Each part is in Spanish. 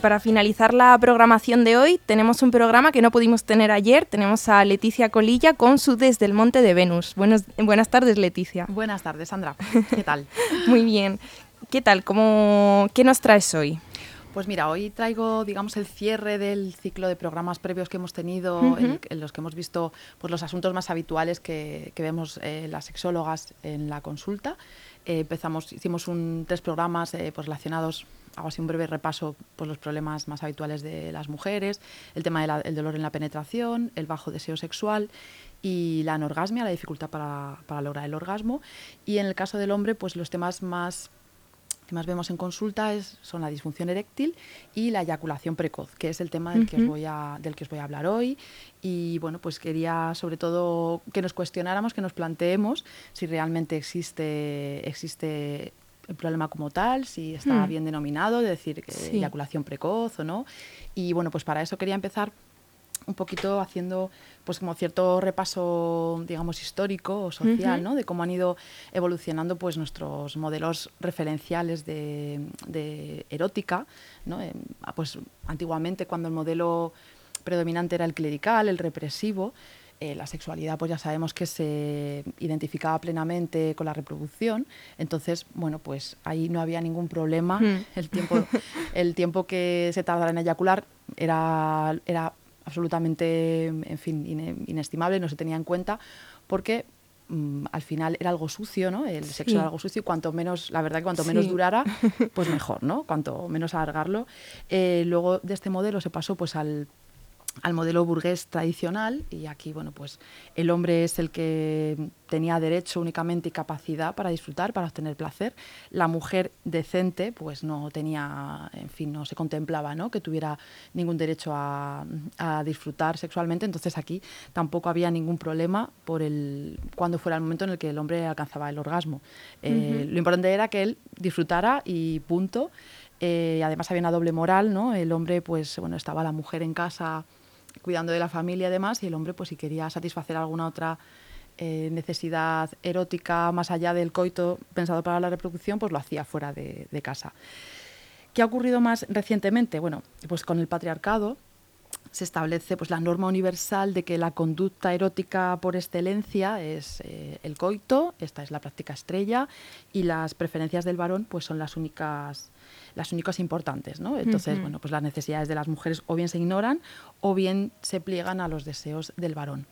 Y para finalizar la programación de hoy, tenemos un programa que no pudimos tener ayer. Tenemos a Leticia Colilla con su Desde el Monte de Venus. Buenos, buenas tardes, Leticia. Buenas tardes, Sandra. ¿Qué tal? Muy bien. ¿Qué tal? ¿Cómo, ¿Qué nos traes hoy? Pues mira, hoy traigo, digamos, el cierre del ciclo de programas previos que hemos tenido, en, los que hemos visto pues, los asuntos más habituales que, vemos eh, las sexólogas en la consulta. Eh, empezamos, hicimos un, tres programas eh, pues, relacionados hago así un breve repaso por pues, los problemas más habituales de las mujeres, el tema del dolor en la penetración, el bajo deseo sexual y la anorgasmia, la dificultad para, para, lograr el orgasmo. Y en el caso del hombre, pues los temas más que más vemos en consulta es, son la disfunción eréctil y la eyaculación precoz, que es el tema del, que os voy a, del que os voy a hablar hoy. Y bueno, pues quería sobre todo que nos cuestionáramos, que nos planteemos si realmente existe, existe el problema como tal, si está hmm. bien denominado, es decir, eyaculación precoz o no. Y bueno, pues para eso quería empezar un poquito haciendo pues como cierto repaso digamos histórico o social ¿no? de cómo han ido evolucionando pues nuestros modelos referenciales de, erótica ¿no? Eh, pues antiguamente cuando el modelo predominante era el clerical el represivo eh, la sexualidad pues ya sabemos que se identificaba plenamente con la reproducción, entonces, bueno, pues ahí no había ningún problema, el, tiempo, el tiempo que se tardara en eyacular era, era absolutamente, en fin, inestimable, no se tenía en cuenta, porque mm, al final era algo sucio, ¿no? El sexo era algo sucio y cuanto menos, la verdad que cuanto menos durara, pues mejor, ¿no? Cuanto menos alargarlo. Eh, luego de este modelo se pasó pues al al modelo burgués tradicional y aquí bueno pues el hombre es el que tenía derecho únicamente y capacidad para disfrutar para obtener placer. La mujer decente pues no tenía en fin no se contemplaba no que tuviera ningún derecho a, disfrutar sexualmente. Entonces aquí tampoco había ningún problema por el cuando fuera el momento en el que el hombre alcanzaba el orgasmo. Eh, lo importante era que él disfrutara y punto. Eh, además había una doble moral no el hombre pues bueno estaba la mujer en casa cuidando de la familia y demás, y el hombre, pues si quería satisfacer alguna otra eh, necesidad erótica más allá del coito pensado para la reproducción, pues lo hacía fuera de, casa. ¿Qué ha ocurrido más recientemente? Bueno, pues con el patriarcado se establece pues, la norma universal de que la conducta erótica por excelencia es eh, el coito, esta es la práctica estrella, y las preferencias del varón pues, son las únicas las únicas importantes, ¿no? Entonces, bueno, pues las necesidades de las mujeres o bien se ignoran o bien se pliegan a los deseos del varón.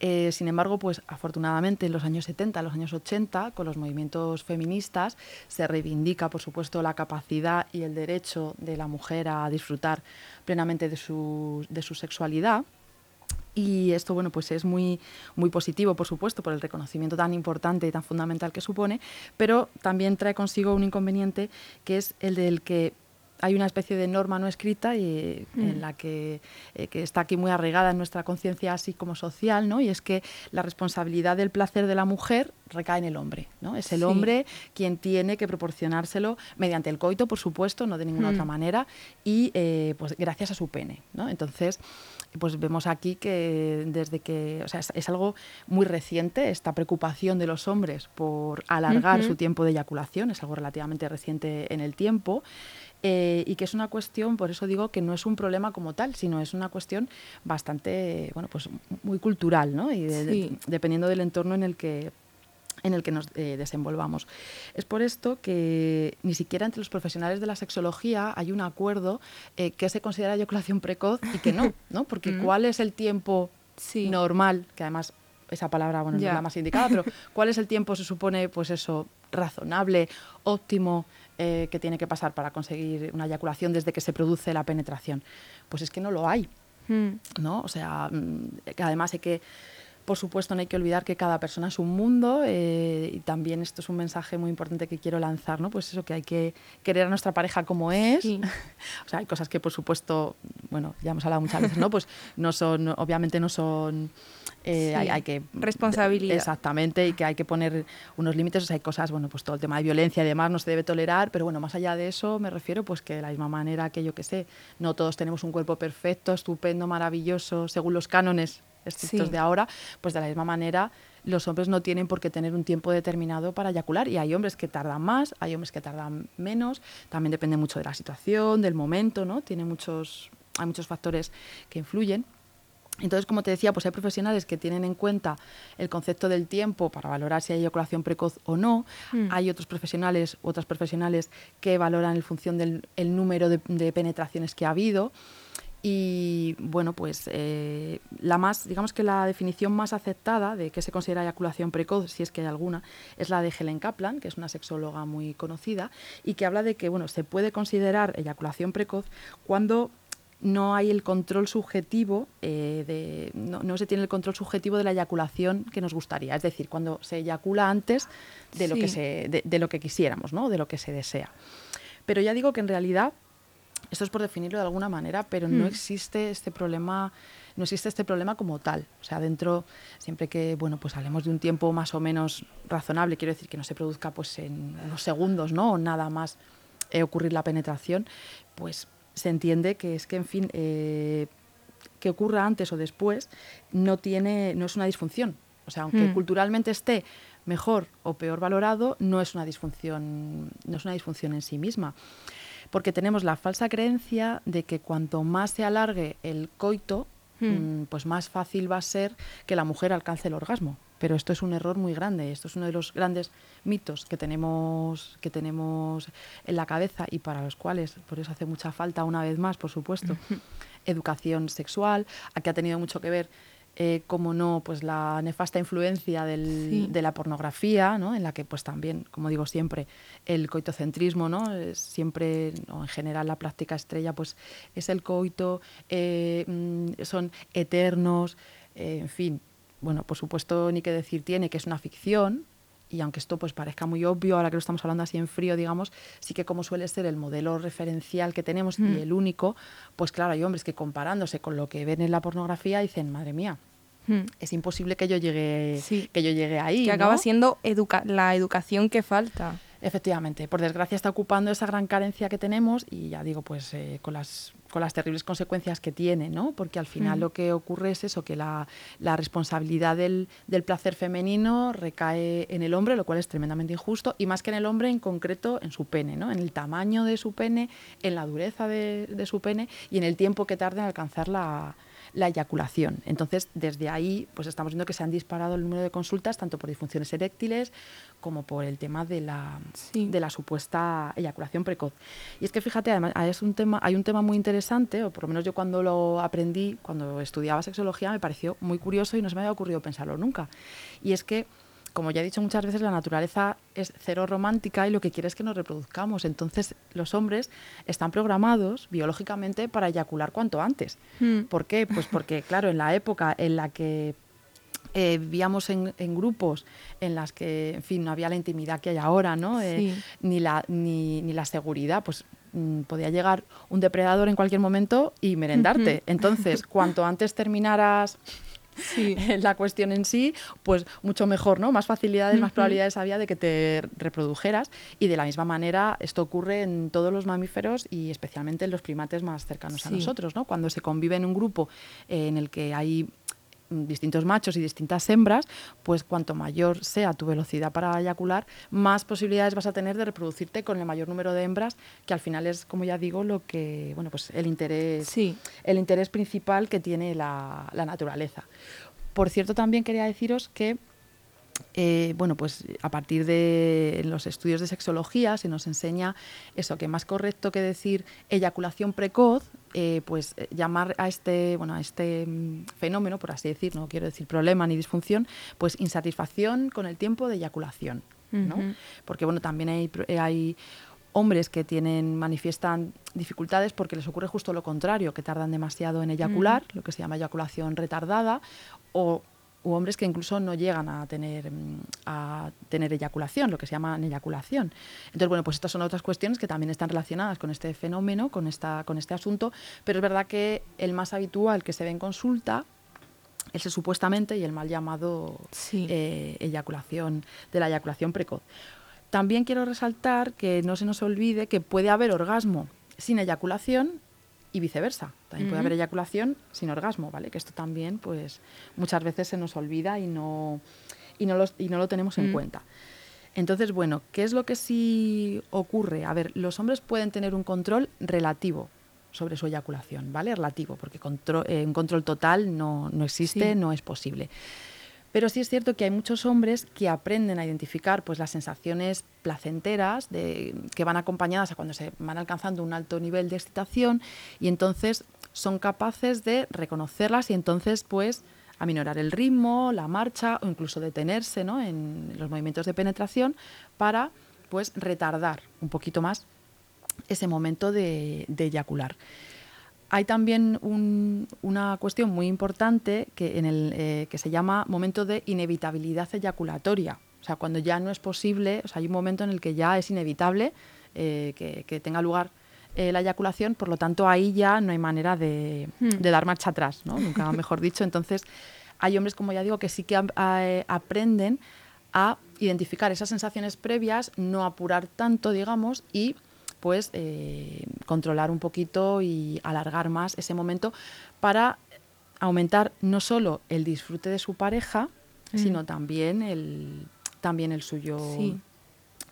Eh, sin embargo, pues afortunadamente en los años 70, los años 80, con los movimientos feministas, se reivindica, por supuesto, la capacidad y el derecho de la mujer a disfrutar plenamente de su, de su sexualidad. Y esto, bueno, pues es muy, muy positivo, por supuesto, por el reconocimiento tan importante y tan fundamental que supone, pero también trae consigo un inconveniente que es el del que hay una especie de norma no escrita y, en mm. la que, eh, que, está aquí muy arraigada en nuestra conciencia así como social, ¿no? Y es que la responsabilidad del placer de la mujer recae en el hombre, ¿no? Es el hombre quien tiene que proporcionárselo mediante el coito, por supuesto, no de ninguna otra mm. manera, y eh, pues gracias a su pene, ¿no? Entonces, pues vemos aquí que desde que, o sea, es, algo muy reciente esta preocupación de los hombres por alargar su tiempo de eyaculación, es algo relativamente reciente en el tiempo. Eh, y que es una cuestión, por eso digo que no es un problema como tal, sino es una cuestión bastante, bueno, pues muy cultural, ¿no? Y dependiendo del entorno en el que en el que nos eh, desenvolvamos. Es por esto que ni siquiera entre los profesionales de la sexología hay un acuerdo eh, que se considera eyaculación precoz y que no, ¿no? Porque mm. ¿cuál es el tiempo normal? Que además esa palabra bueno, no es la más indicada, pero ¿cuál es el tiempo, se supone, pues eso, razonable, óptimo, eh, que tiene que pasar para conseguir una eyaculación desde que se produce la penetración? Pues es que no lo hay, mm. ¿no? O sea, mm, que además hay que por supuesto, no hay que olvidar que cada persona es un mundo eh, y también esto es un mensaje muy importante que quiero lanzar, ¿no? Pues eso, que hay que querer a nuestra pareja como es. o sea, hay cosas que, por supuesto, bueno, ya hemos hablado muchas veces, ¿no? Pues no son, obviamente no son... Eh, hay, que... Responsabilidad. Exactamente, y que hay que poner unos límites. O sea, hay cosas, bueno, pues todo el tema de violencia y demás no se debe tolerar, pero bueno, más allá de eso me refiero pues que de la misma manera que yo que sé, no todos tenemos un cuerpo perfecto, estupendo, maravilloso, según los cánones estrictos de ahora, pues de la misma manera los hombres no tienen por qué tener un tiempo determinado para eyacular y hay hombres que tardan más, hay hombres que tardan menos, también depende mucho de la situación, del momento, ¿no? Tiene muchos, hay muchos factores que influyen. Entonces, como te decía, pues hay profesionales que tienen en cuenta el concepto del tiempo para valorar si hay eyaculación precoz o no. Mm. Hay otros profesionales, otras profesionales que valoran en función del número de, penetraciones que ha habido. Y bueno, pues eh, la más, digamos que la definición más aceptada de qué se considera eyaculación precoz, si es que hay alguna, es la de Helen Kaplan, que es una sexóloga muy conocida, y que habla de que bueno, se puede considerar eyaculación precoz cuando no hay el control subjetivo eh, de, no, se tiene el control subjetivo de la eyaculación que nos gustaría. Es decir cuando se eyacula antes de lo que se de, lo que quisiéramos no de lo que se desea. Pero ya digo que en realidad esto es por definirlo de alguna manera pero no mm. existe este problema no existe este problema como tal o sea dentro siempre que bueno pues hablemos de un tiempo más o menos razonable quiero decir que no se produzca pues en unos segundos no o nada más eh, ocurrir la penetración pues se entiende que es que, en fin, eh, que ocurra antes o después no, tiene, no es una disfunción. O sea, aunque hmm. culturalmente esté mejor o peor valorado, no es una disfunción, no es una disfunción en sí misma. Porque tenemos la falsa creencia de que cuanto más se alargue el coito, hmm. mm, pues más fácil va a ser que la mujer alcance el orgasmo pero esto es un error muy grande. Esto es uno de los grandes mitos que tenemos, que tenemos en la cabeza y para los cuales, por eso hace mucha falta, una vez más, por supuesto, educación sexual. Aquí ha tenido mucho que ver, eh, como no, pues la nefasta influencia del, de la pornografía, ¿no? en la que, pues también, como digo siempre, el coitocentrismo, ¿no? siempre, o en general, la práctica estrella, pues es el coito, eh, mm, son eternos, eh, en fin bueno, por supuesto, ni que decir tiene que es una ficción, y aunque esto pues parezca muy obvio ahora que lo estamos hablando así en frío, digamos, sí que como suele ser el modelo referencial que tenemos y hmm. el único, pues claro, hay hombres que comparándose con lo que ven en la pornografía dicen, madre mía, hmm. es imposible que yo llegue, que yo llegue ahí. Que acaba siendo la educación que falta. Efectivamente, por desgracia está ocupando esa gran carencia que tenemos y ya digo, pues eh, con, las, con las terribles consecuencias que tiene, ¿no? Porque al final mm. lo que ocurre es eso, que la, la responsabilidad del, del, placer femenino recae en el hombre, lo cual es tremendamente injusto, y más que en el hombre en concreto, en su pene, ¿no? En el tamaño de su pene, en la dureza de, de su pene y en el tiempo que tarda en alcanzar la, la eyaculación. Entonces, desde ahí, pues estamos viendo que se han disparado el número de consultas, tanto por disfunciones eréctiles como por el tema de la, de la supuesta eyaculación precoz. Y es que fíjate, además, es un tema, hay un tema muy interesante, o por lo menos yo cuando lo aprendí, cuando estudiaba sexología, me pareció muy curioso y no se me había ocurrido pensarlo nunca. Y es que como ya he dicho muchas veces, la naturaleza es cero romántica y lo que quiere es que nos reproduzcamos. Entonces, los hombres están programados biológicamente para eyacular cuanto antes. Hmm. ¿Por qué? Pues porque, claro, en la época en la que eh, vivíamos en, grupos en las que, en fin, no había la intimidad que hay ahora, ¿no? Eh, ni, la, ni, ni, la seguridad, pues mm, podía llegar un depredador en cualquier momento y merendarte. Entonces, cuanto antes terminaras sí. la cuestión en sí, pues mucho mejor, ¿no? Más facilidades, más probabilidades había de que te reprodujeras y de la misma manera esto ocurre en todos los mamíferos y especialmente en los primates más cercanos a nosotros, ¿no? Cuando se convive en un grupo eh, en el que hay distintos machos y distintas hembras, pues cuanto mayor sea tu velocidad para eyacular, más posibilidades vas a tener de reproducirte con el mayor número de hembras, que al final es, como ya digo, lo que, bueno, pues el interés, el interés principal que tiene la, la naturaleza. Por cierto, también quería deciros que eh, bueno, pues a partir de los estudios de sexología se nos enseña eso, que más correcto que decir eyaculación precoz, eh, pues eh, llamar a este, bueno, a este mm, fenómeno, por así decir, no quiero decir problema ni disfunción, pues insatisfacción con el tiempo de eyaculación, ¿no? Porque bueno, también hay, hay hombres que tienen manifiestan dificultades porque les ocurre justo lo contrario, que tardan demasiado en eyacular, lo que se llama eyaculación retardada, o u hombres que incluso no llegan a tener, mm, a tener eyaculación, lo que se llama eyaculación. Entonces, bueno, pues estas son otras cuestiones que también están relacionadas con este fenómeno, con, esta, con este asunto, pero es verdad que el más habitual que se ve en consulta es el supuestamente y el mal llamado eh, eyaculación, de la eyaculación precoz. También quiero resaltar que no se nos olvide que puede haber orgasmo sin eyaculación y viceversa. También puede haber eyaculación sin orgasmo, ¿vale? Que esto también, pues, muchas veces se nos olvida y no, y no, los, y no lo tenemos en Mm. cuenta. Entonces, bueno, ¿qué es lo que sí ocurre? A ver, los hombres pueden tener un control relativo sobre su eyaculación, ¿vale? Relativo, porque eh, un control total no, no existe, Sí. no es posible. Pero sí es cierto que hay muchos hombres que aprenden a identificar pues, las sensaciones placenteras de, que van acompañadas a cuando se van alcanzando un alto nivel de excitación y entonces son capaces de reconocerlas y entonces pues aminorar el ritmo, la marcha o incluso detenerse ¿no? en los movimientos de penetración para pues retardar un poquito más ese momento de, de eyacular. Hay también un- una cuestión muy importante que, en el, eh, que se llama momento de inevitabilidad eyaculatoria. O sea, cuando ya no es posible, o sea, hay un momento en el que ya es inevitable eh, que, que tenga lugar eh, la eyaculación, por lo tanto ahí ya no hay manera de, Hmm. de dar marcha atrás, ¿no? nunca mejor dicho. Entonces, hay hombres, como ya digo, que sí que a- aprenden a identificar esas sensaciones previas, no apurar tanto, digamos, y pues eh, controlar un poquito y alargar más ese momento para aumentar no solo el disfrute de su pareja, Mm. sino también el, también el suyo Sí.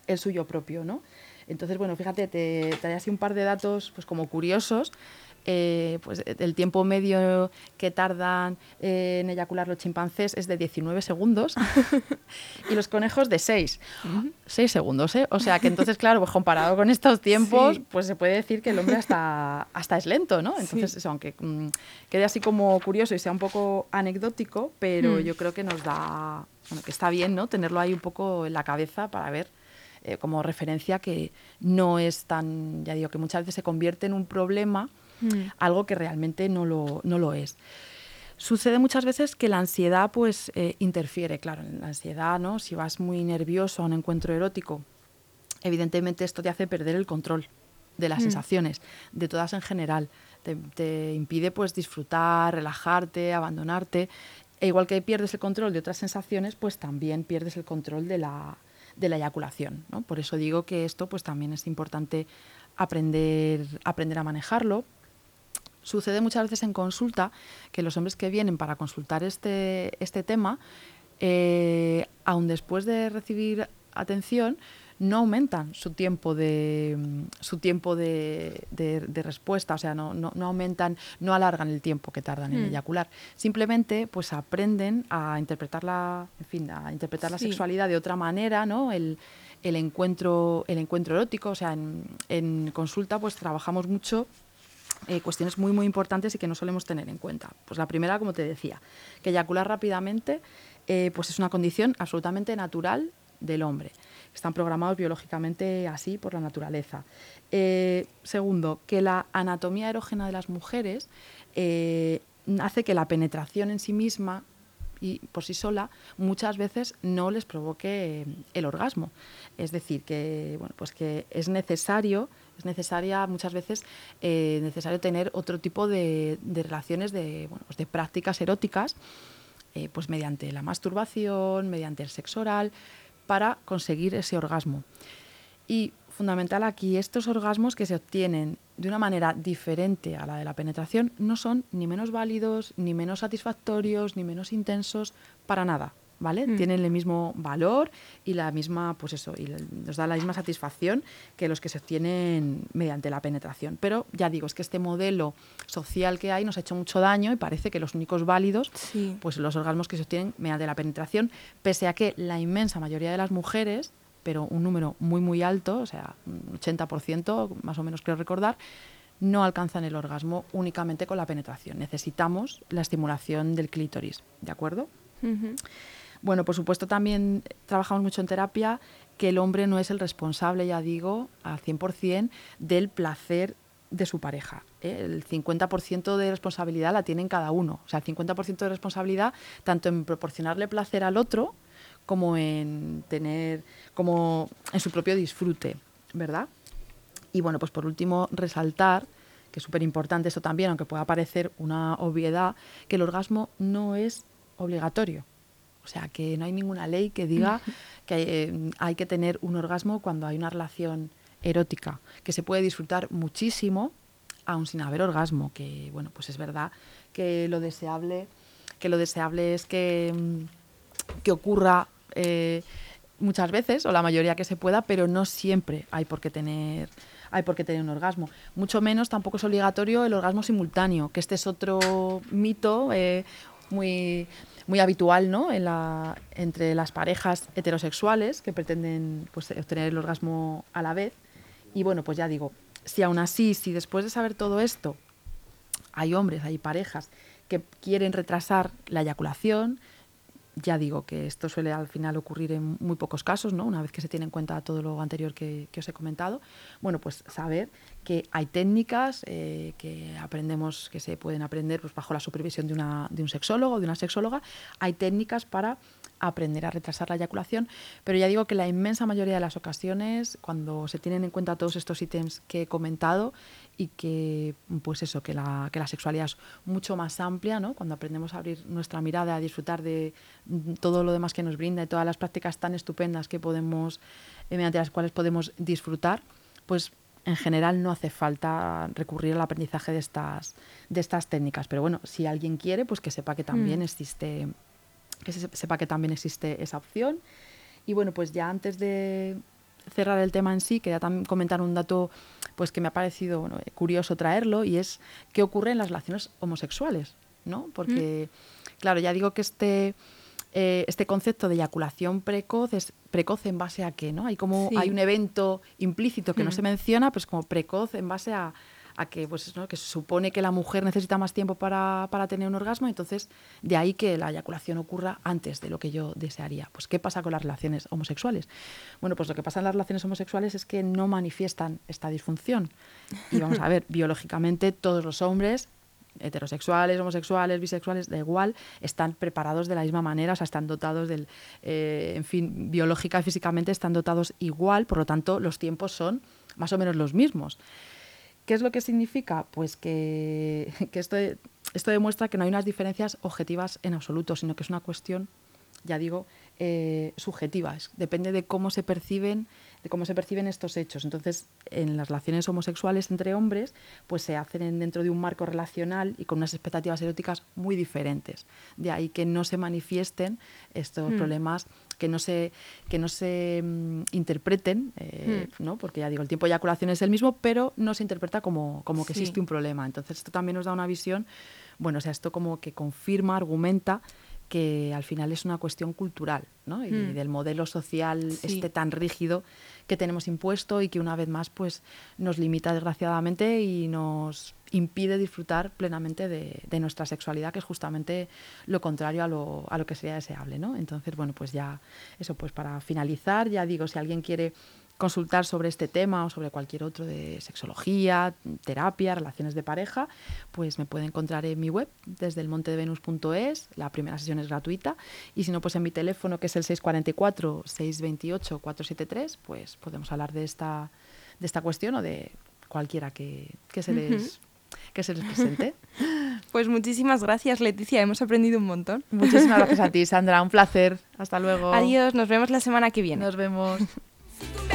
el suyo propio, ¿no? Entonces, bueno, fíjate, te traía así un par de datos pues como curiosos. Eh, pues el tiempo medio que tardan eh, en eyacular los chimpancés es de 19 segundos y los conejos de 6. 6 segundos, ¿eh? O sea que entonces, claro, pues comparado con estos tiempos, Sí. pues se puede decir que el hombre hasta, hasta es lento, ¿no? Entonces, Sí. eso, aunque mm, quede así como curioso y sea un poco anecdótico, pero Mm. yo creo que nos da, bueno, que está bien, ¿no? Tenerlo ahí un poco en la cabeza para ver eh, como referencia que no es tan, ya digo, que muchas veces se convierte en un problema, Mm. algo que realmente no lo, no lo es. Sucede muchas veces que la ansiedad pues eh, interfiere, claro, en la ansiedad, ¿no? Si vas muy nervioso a un encuentro erótico, evidentemente esto te hace perder el control de las Mm. sensaciones, de todas en general. Te, te impide pues disfrutar, relajarte, abandonarte. E igual que pierdes el control de otras sensaciones, pues también pierdes el control de la, de la eyaculación. ¿no? Por eso digo que esto pues también es importante aprender, aprender a manejarlo. Sucede muchas veces en consulta que los hombres que vienen para consultar este, este tema, eh, aun después de recibir atención, no aumentan su tiempo de su tiempo de, de- de respuesta, o sea, no, no, no aumentan, no alargan el tiempo que tardan en Hmm. eyacular. Simplemente, pues aprenden a interpretar la, en fin, a interpretar la sexualidad de otra manera, ¿no? El, el encuentro, el encuentro erótico, o sea, en, en consulta, pues trabajamos mucho eh, cuestiones muy muy importantes y que no solemos tener en cuenta. Pues la primera, como te decía, que eyacular rápidamente eh, pues es una condición absolutamente natural del hombre. Están programados biológicamente así por la naturaleza. Eh, segundo, que la anatomía erógena de las mujeres hace que la penetración en sí misma y por sí sola muchas veces no les provoque eh, el orgasmo. Es decir, que bueno, pues que es necesario, es necesaria muchas veces eh, necesario tener otro tipo de, relaciones de, bueno, pues de prácticas eróticas, eh, pues mediante la masturbación, mediante el sexo oral, para conseguir ese orgasmo. Y fundamental aquí, estos orgasmos que se obtienen de una manera diferente a la de la penetración no son ni menos válidos, ni menos satisfactorios, ni menos intensos, para nada. ¿Vale? Mm. Tienen el mismo valor y la misma, pues eso, y nos da la misma satisfacción que los que se obtienen mediante la penetración. Pero ya digo, es que este modelo social que hay nos ha hecho mucho daño y parece que los únicos válidos Sí. pues los orgasmos que se obtienen mediante la penetración, pese a que la inmensa mayoría de las mujeres, pero un número muy muy alto, o sea, un 80% más o menos creo recordar, no alcanzan el orgasmo únicamente con la penetración. Necesitamos la estimulación del clítoris, ¿de acuerdo? Bueno, por supuesto también trabajamos mucho en terapia que el hombre no es el responsable, ya digo, al 100% del placer de su pareja. ¿eh? El 50% de responsabilidad la tienen cada uno. O sea, el 50% de responsabilidad tanto en proporcionarle placer al otro como en tener, como en su propio disfrute, ¿verdad? Y bueno, pues por último, resaltar, que es súper importante esto también, aunque pueda parecer una obviedad, que el orgasmo no es obligatorio. O sea, que no hay ninguna ley que diga que eh, hay que tener un orgasmo cuando hay una relación erótica, que se puede disfrutar muchísimo aún sin haber orgasmo, que bueno, pues es verdad que lo deseable, que lo deseable es que, mm, que ocurra eh, muchas veces, o la mayoría que se pueda, pero no siempre hay por qué tener hay por qué tener un orgasmo. Mucho menos tampoco es obligatorio el orgasmo simultáneo, que este es otro mito eh, muy, muy habitual ¿no? en la, entre las parejas heterosexuales que pretenden pues, obtener el orgasmo a la vez. Y bueno, pues ya digo, si aún así, si después de saber todo esto, hay hombres, hay parejas que quieren retrasar la eyaculación, ya digo que esto suele al final ocurrir en muy pocos casos, ¿no? Una vez que se tiene en cuenta todo lo anterior que, os he comentado. Bueno, pues saber que hay técnicas eh, que aprendemos, que se pueden aprender pues, bajo la supervisión de, una, de un sexólogo o de una sexóloga. Hay técnicas para aprender a retrasar la eyaculación, pero ya digo que la inmensa mayoría de las ocasiones, cuando se tienen en cuenta todos estos ítems que he comentado y que, pues eso, que la, que la sexualidad es mucho más amplia, ¿no? cuando aprendemos a abrir nuestra mirada, a disfrutar de todo lo demás que nos brinda y todas las prácticas tan estupendas que podemos, eh, mediante las cuales podemos disfrutar, pues en general no hace falta recurrir al aprendizaje de estas, de estas técnicas. Pero bueno, si alguien quiere, pues que sepa que también mm. existe que sepa que también existe esa opción. Y bueno, pues ya antes de cerrar el tema en sí, quería también comentar un dato pues que me ha parecido curioso traerlo y es qué ocurre en las relaciones homosexuales, ¿no? Porque, mm. claro, ya digo que este, eh, este concepto de eyaculación precoz es precoz en base a qué, ¿no? Hay como hay un evento implícito que no mm. se menciona, pues como precoz en base a a que, pues, ¿no? que se supone que la mujer necesita más tiempo para, para, tener un orgasmo, entonces de ahí que la eyaculación ocurra antes de lo que yo desearía. Pues, ¿qué pasa con las relaciones homosexuales? Bueno, pues lo que pasa en las relaciones homosexuales es que no manifiestan esta disfunción. Y vamos a ver, biológicamente todos los hombres heterosexuales, homosexuales, bisexuales, da igual, están preparados de la misma manera, o sea, están dotados del, eh, en fin, biológica y físicamente están dotados igual, por lo tanto, los tiempos son más o menos los mismos. ¿Qué es lo que significa? Pues que, esto, esto demuestra que no hay unas diferencias objetivas en absoluto, sino que es una cuestión, ya digo, eh, subjetivas. Depende de cómo se perciben de cómo se perciben estos hechos. Entonces, en las relaciones homosexuales entre hombres, pues se hacen dentro de un marco relacional y con unas expectativas eróticas muy diferentes. De ahí que no se manifiesten estos hmm. problemas, que no se, que no se mm, interpreten, eh, hmm. ¿no? porque ya digo, el tiempo de eyaculación es el mismo, pero no se interpreta como, como que existe un problema. Entonces, esto también nos da una visión, bueno, o sea, esto como que confirma, argumenta que al final es una cuestión cultural ¿no? y hmm. del modelo social este tan rígido que tenemos impuesto y que una vez más pues nos limita desgraciadamente y nos impide disfrutar plenamente de, de nuestra sexualidad que es justamente lo contrario a lo, a lo que sería deseable ¿no? entonces bueno pues ya eso pues para finalizar ya digo si alguien quiere consultar sobre este tema o sobre cualquier otro de sexología, terapia, relaciones de pareja, pues me puede encontrar en mi web desde el montedevenus.es, la primera sesión es gratuita y si no pues en mi teléfono que es el 644 628 473, pues podemos hablar de esta de esta cuestión o de cualquiera que, se les que se les presente. Pues muchísimas gracias, Leticia. Hemos aprendido un montón. Muchísimas gracias a ti, Sandra. Un placer. Hasta luego. Adiós. Nos vemos la semana que viene. Nos vemos.